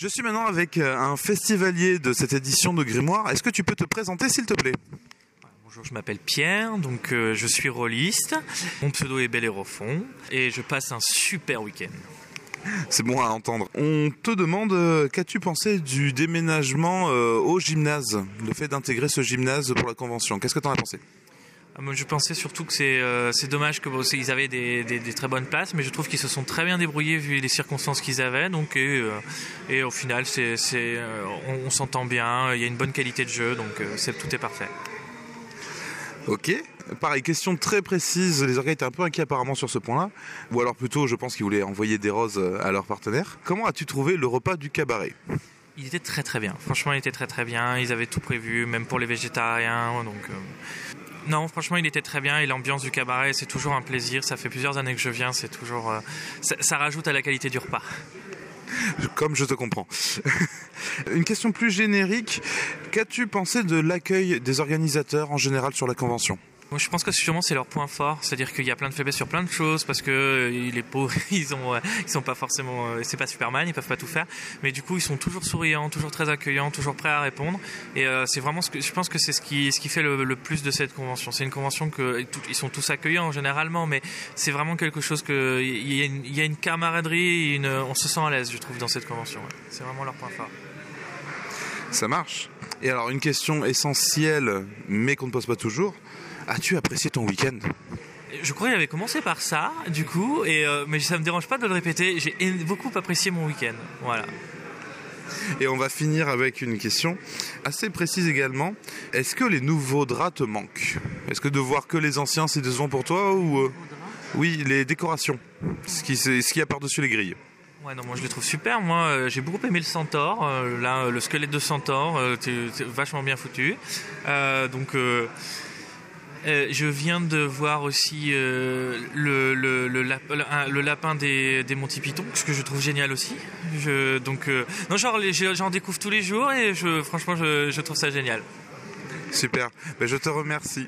Je suis maintenant avec euh, un festivalier de cette édition de Grimoire. Est-ce que tu peux te présenter s'il te plaît? Bonjour, je m'appelle Pierre, donc euh, je suis rôliste. Mon pseudo est Bellérophon et je passe un super week-end. C'est bon à entendre. On te demande euh, qu'as-tu pensé du déménagement euh, au gymnase, le fait d'intégrer ce gymnase pour la convention. Qu'est-ce que tu en as pensé? Je pensais surtout que c'est euh, dommage que bon, c'est- ils avaient des, des- des très bonnes places, mais je trouve qu'ils se sont très bien débrouillés vu les circonstances qu'ils avaient. Donc et, euh, et au final, c'est euh, on, on s'entend bien, il y a une bonne qualité de jeu, donc euh, tout est parfait. Ok. Pareil, question très précise. Les organes étaient un peu inquiets apparemment sur ce point-là. Ou alors plutôt, je pense qu'ils voulaient envoyer des roses euh, à leurs partenaires. Comment as-tu trouvé le repas du cabaret? Il était très très bien. Franchement, il était très très bien. Ils avaient tout prévu, même pour les végétariens. Donc, non, franchement, il était très bien. Et l'ambiance du cabaret, c'est toujours un plaisir. Ça fait plusieurs années que je viens. C'est toujours, euh, ça, ça rajoute à la qualité du repas. Comme je te comprends. Une question plus générique. Qu'as-tu pensé de l'accueil des organisateurs en général sur la convention? Je pense que sûrement c'est leur point fort, c'est-à-dire qu'il y a plein de faiblesses sur plein de choses parce que euh, les pauvres, ils ont, ils sont pas forcément, euh, c'est pas Superman, ils peuvent pas tout faire, mais du coup ils sont toujours souriants, toujours très accueillants, toujours prêts à répondre. Et euh, c'est vraiment ce que je pense que c'est ce qui, ce qui fait le, plus de cette convention. C'est une convention que ils sont tous accueillants généralement, mais c'est vraiment quelque chose que il y a une, camaraderie, on se sent à l'aise, je trouve, dans cette convention. C'est vraiment leur point fort. Ça marche. Et alors, une question essentielle, mais qu'on ne pose pas toujours. As-tu apprécié ton week-end? Je crois qu'il avait commencé par ça, du coup, et euh, mais ça me dérange pas de le répéter. J'ai beaucoup apprécié mon week-end. Voilà. Et on va finir avec une question assez précise également. Est-ce que les nouveaux draps te manquent? Est-ce que de voir que les anciens, c'est décevant pour toi ou euh, Oui, les décorations. Ce qui, c'est- ce qu'il y a par-dessus les grilles? Ouais, non, moi je les trouve super. Moi, euh, j'ai beaucoup aimé le centaure. euh, là, le squelette de centaure, t'es vachement bien foutu. Donc, euh, je viens de voir aussi euh, le, lapin des, des Monty Python, ce que je trouve génial aussi. Je, donc, euh, genre, j'en découvre tous les jours et franchement, je, je trouve ça génial. Super. Ben, je te remercie.